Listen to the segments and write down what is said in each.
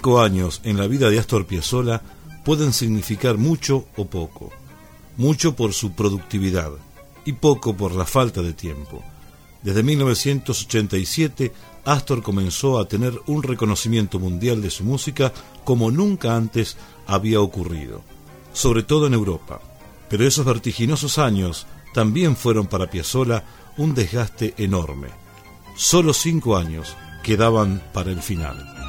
Cinco años en la vida de Astor Piazzolla pueden significar mucho o poco. Mucho por su productividad y poco por la falta de tiempo. Desde 1987, Astor comenzó a tener un reconocimiento mundial de su música como nunca antes había ocurrido, sobre todo en Europa. Pero esos vertiginosos años también fueron para Piazzolla un desgaste enorme. Solo cinco años quedaban para el final.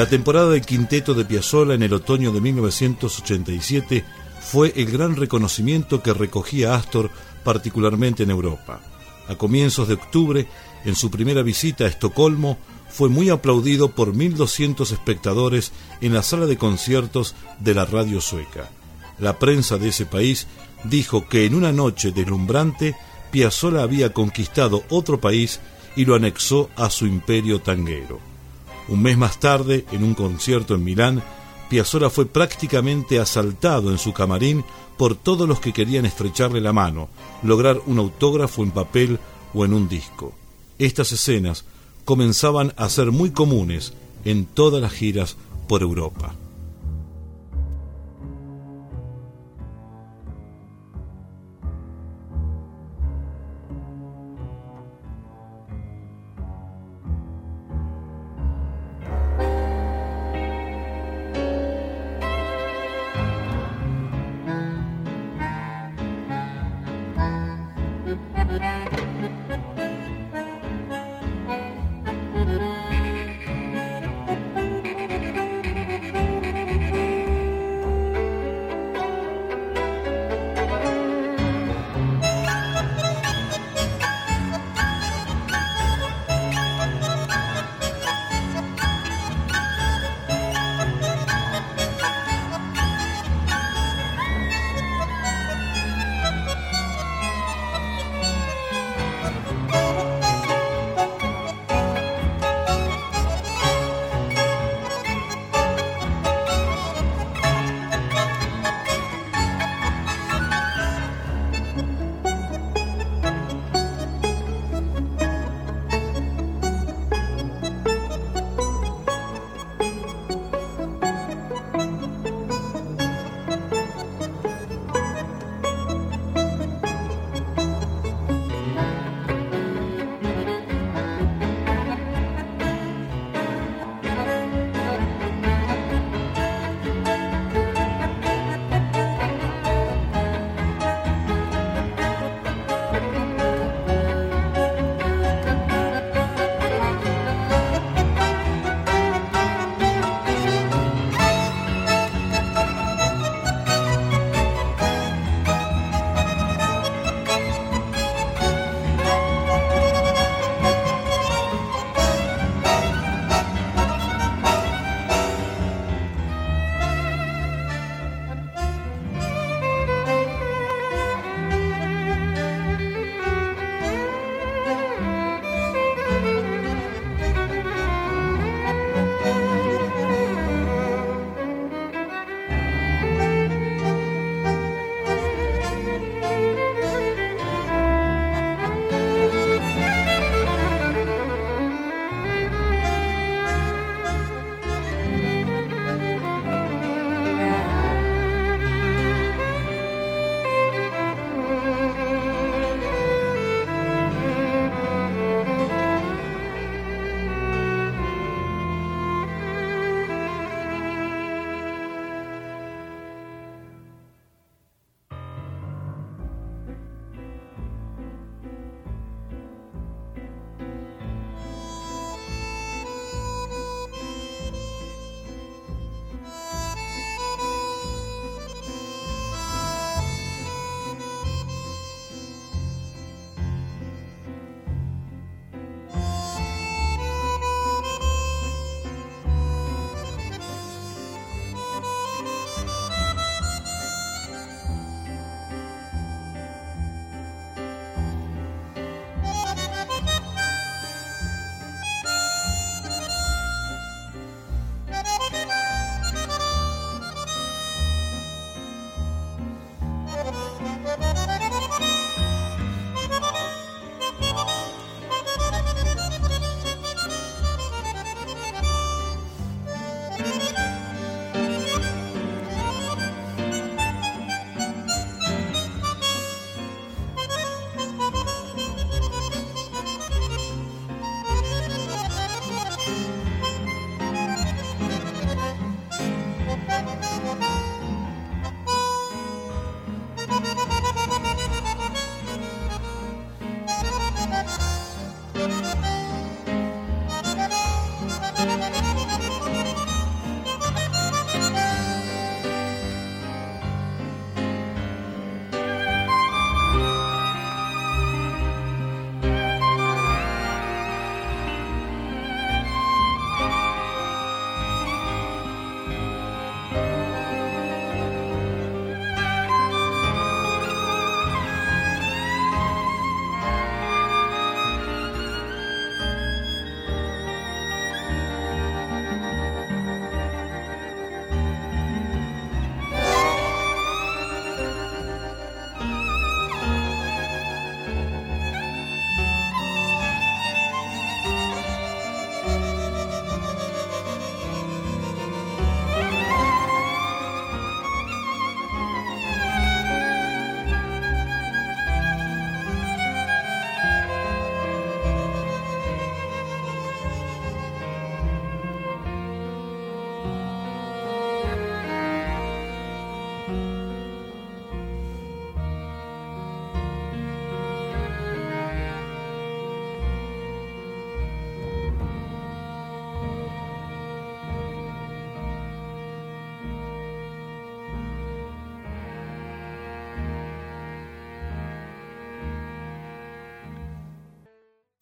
La temporada del quinteto de Piazzolla en el otoño de 1987 fue el gran reconocimiento que recogía Astor particularmente en Europa. A comienzos de octubre, en su primera visita a Estocolmo, fue muy aplaudido por 1.200 espectadores en la sala de conciertos de la radio sueca. La prensa de ese país dijo que en una noche deslumbrante Piazzolla había conquistado otro país y lo anexó a su imperio tanguero. Un mes más tarde, en un concierto en Milán, Piazzolla fue prácticamente asaltado en su camarín por todos los que querían estrecharle la mano, lograr un autógrafo en papel o en un disco. Estas escenas comenzaban a ser muy comunes en todas las giras por Europa.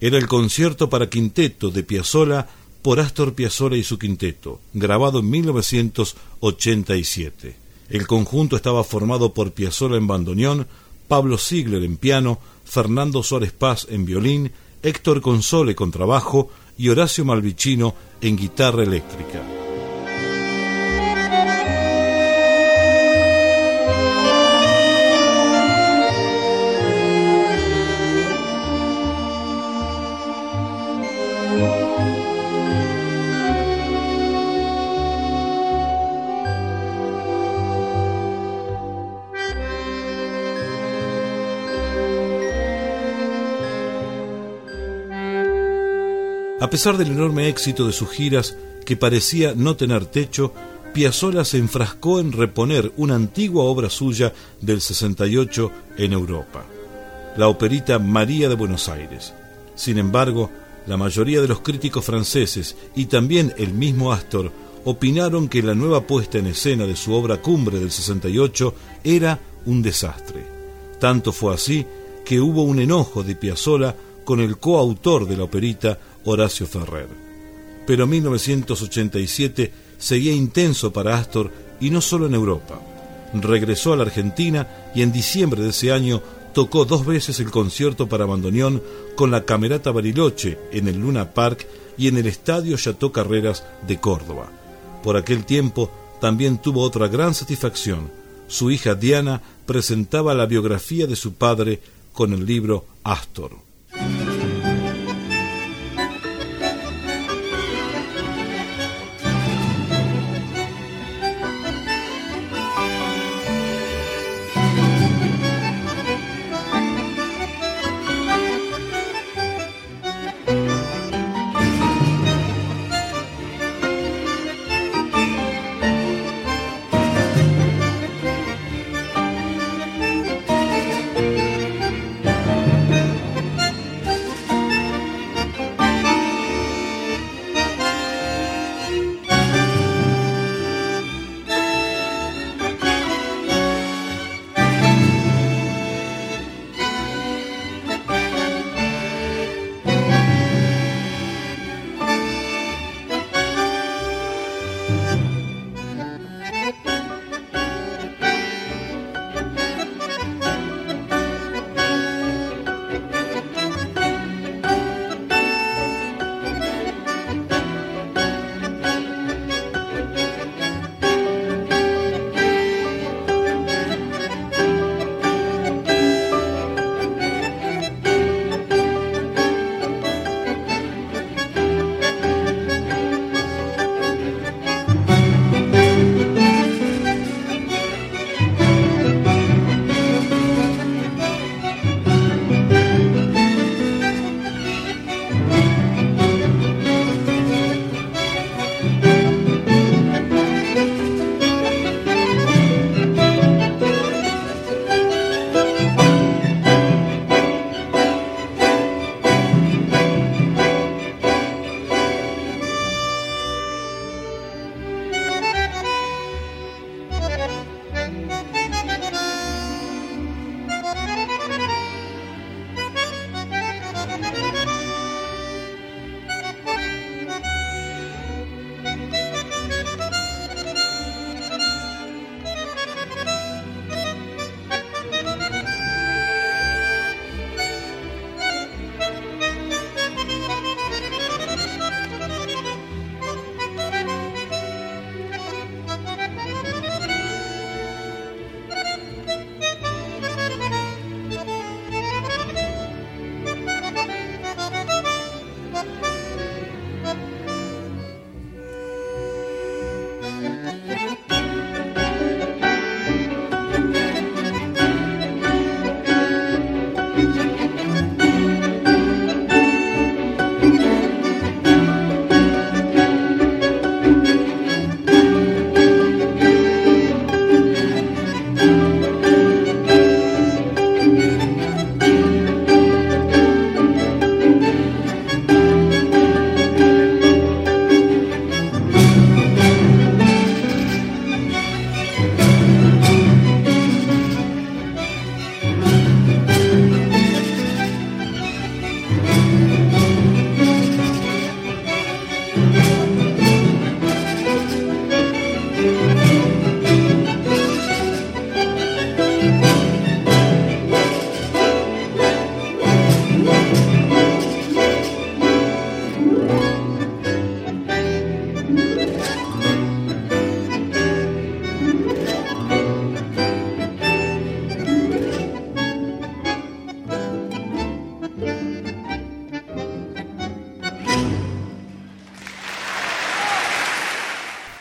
Era el concierto para quinteto de Piazzolla por Astor Piazzolla y su quinteto, grabado en 1987. El conjunto estaba formado por Piazzolla en bandoneón, Pablo Ziegler en piano, Fernando Suárez Paz en violín, Héctor Console con trabajo y Horacio Malvicino en guitarra eléctrica. A pesar del enorme éxito de sus giras, que parecía no tener techo, Piazzolla se enfrascó en reponer una antigua obra suya del 68 en Europa, la operita María de Buenos Aires. Sin embargo, la mayoría de los críticos franceses y también el mismo Astor opinaron que la nueva puesta en escena de su obra cumbre del 68 era un desastre. Tanto fue así que hubo un enojo de Piazzolla con el coautor de la operita, Horacio Ferrer. Pero 1987 seguía intenso para Astor y no solo en Europa. Regresó a la Argentina y en diciembre de ese año tocó dos veces el concierto para bandoneón con la Camerata Bariloche en el Luna Park y en el Estadio Chateau Carreras de Córdoba. Por aquel tiempo también tuvo otra gran satisfacción. Su hija Diana presentaba la biografía de su padre con el libro Astor.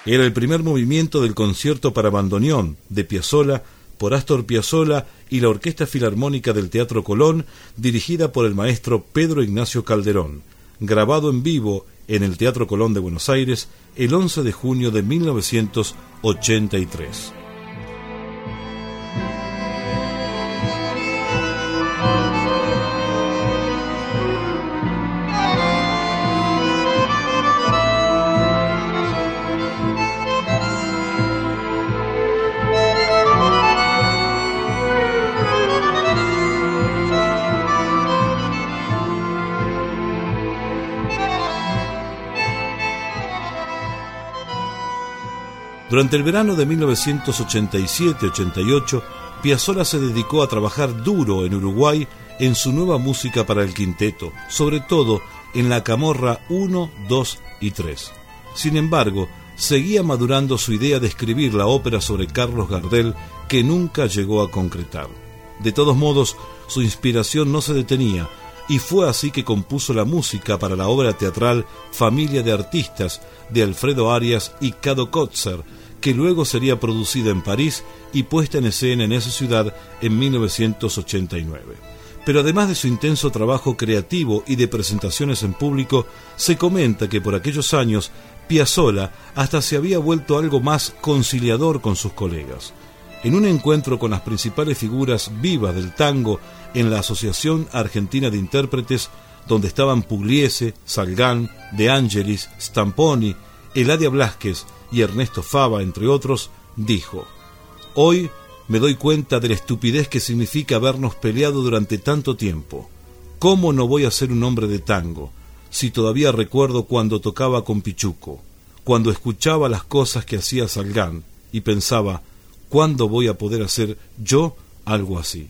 Era el primer movimiento del concierto para bandoneón de Piazzolla por Astor Piazzolla y la Orquesta Filarmónica del Teatro Colón, dirigida por el maestro Pedro Ignacio Calderón, grabado en vivo en el Teatro Colón de Buenos Aires el 11 de junio de 1983. Durante el verano de 1987-88, Piazzolla se dedicó a trabajar duro en Uruguay en su nueva música para el quinteto, sobre todo en la camorra 1, 2 y 3. Sin embargo, seguía madurando su idea de escribir la ópera sobre Carlos Gardel que nunca llegó a concretar. De todos modos, su inspiración no se detenía y fue así que compuso la música para la obra teatral Familia de Artistas de Alfredo Arias y Cado Kotzer, que luego sería producida en París y puesta en escena en esa ciudad en 1989. Pero además de su intenso trabajo creativo y de presentaciones en público, se comenta que por aquellos años Piazzolla hasta se había vuelto algo más conciliador con sus colegas. En un encuentro con las principales figuras vivas del tango en la Asociación Argentina de Intérpretes, donde estaban Pugliese, Salgán, De Angelis, Stamponi, Eladia Blasquez y Ernesto Fava, entre otros, dijo, Hoy me doy cuenta de la estupidez que significa habernos peleado durante tanto tiempo. ¿Cómo no voy a ser un hombre de tango si todavía recuerdo cuando tocaba con Pichuco, cuando escuchaba las cosas que hacía Salgán y pensaba, ¿cuándo voy a poder hacer yo algo así?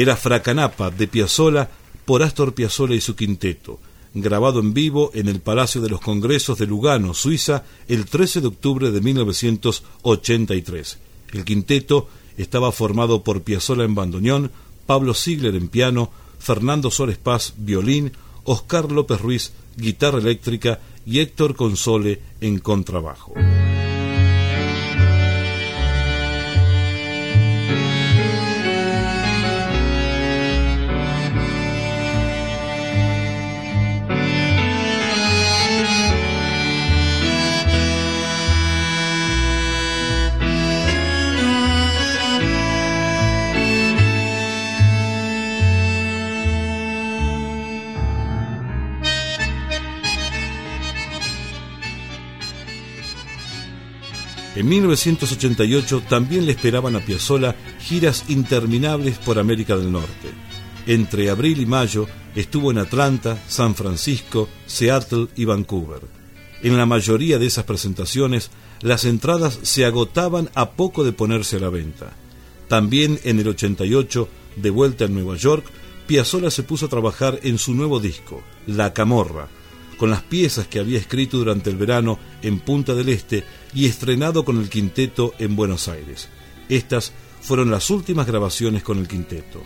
Era Fracanapa de Piazzolla por Astor Piazzolla y su quinteto, grabado en vivo en el Palacio de los Congresos de Lugano, Suiza, el 13 de octubre de 1983. El quinteto estaba formado por Piazzolla en bandoneón, Pablo Ziegler en piano, Fernando Suárez Paz violín, Oscar López Ruiz guitarra eléctrica y Héctor Console en contrabajo. 1988 también le esperaban a Piazzolla giras interminables por América del Norte. Entre abril y mayo estuvo en Atlanta, San Francisco, Seattle y Vancouver. En la mayoría de esas presentaciones, las entradas se agotaban a poco de ponerse a la venta. También en el 88, de vuelta en Nueva York, Piazzolla se puso a trabajar en su nuevo disco, La Camorra, con las piezas que había escrito durante el verano en Punta del Este y estrenado con el quinteto en Buenos Aires. Estas fueron las últimas grabaciones con el quinteto.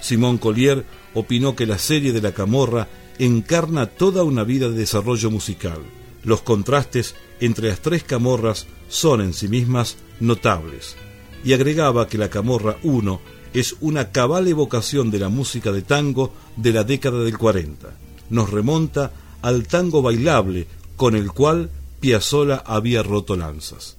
Simón Collier opinó que la serie de La Camorra encarna toda una vida de desarrollo musical. Los contrastes entre las tres camorras son en sí mismas notables. Y agregaba que la Camorra 1 es una cabal evocación de la música de tango de la década del 40. Nos remonta al tango bailable con el cual Piazzolla había roto lanzas.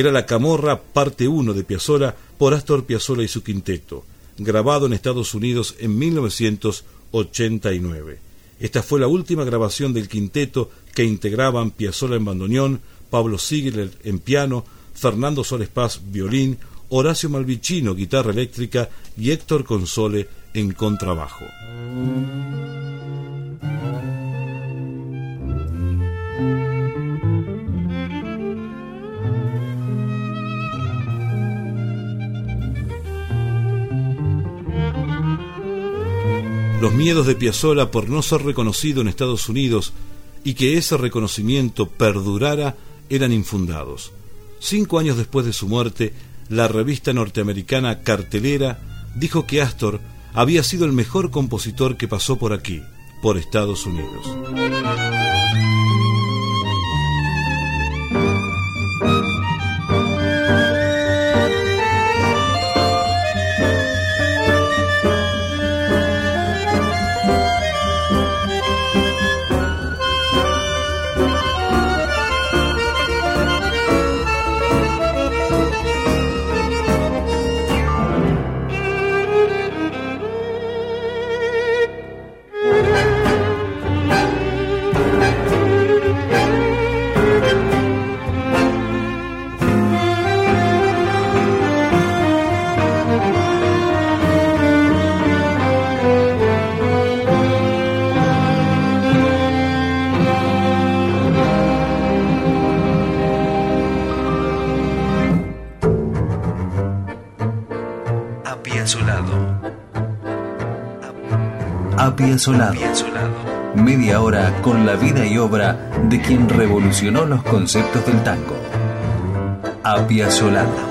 Era La Camorra, parte 1 de Piazzolla por Astor Piazzolla y su quinteto, grabado en Estados Unidos en 1989. Esta fue la última grabación del quinteto que integraban Piazzolla en bandoneón, Pablo Ziegler en piano, Fernando Soles Paz violín, Horacio Malvicino guitarra eléctrica y Héctor Console en contrabajo. Los miedos de Piazzolla por no ser reconocido en Estados Unidos y que ese reconocimiento perdurara eran infundados. Cinco años después de su muerte, la revista norteamericana Cartelera dijo que Astor había sido el mejor compositor que pasó por aquí, por Estados Unidos. Solado. Media hora con la vida y obra de quien revolucionó los conceptos del tango. Apia Solado.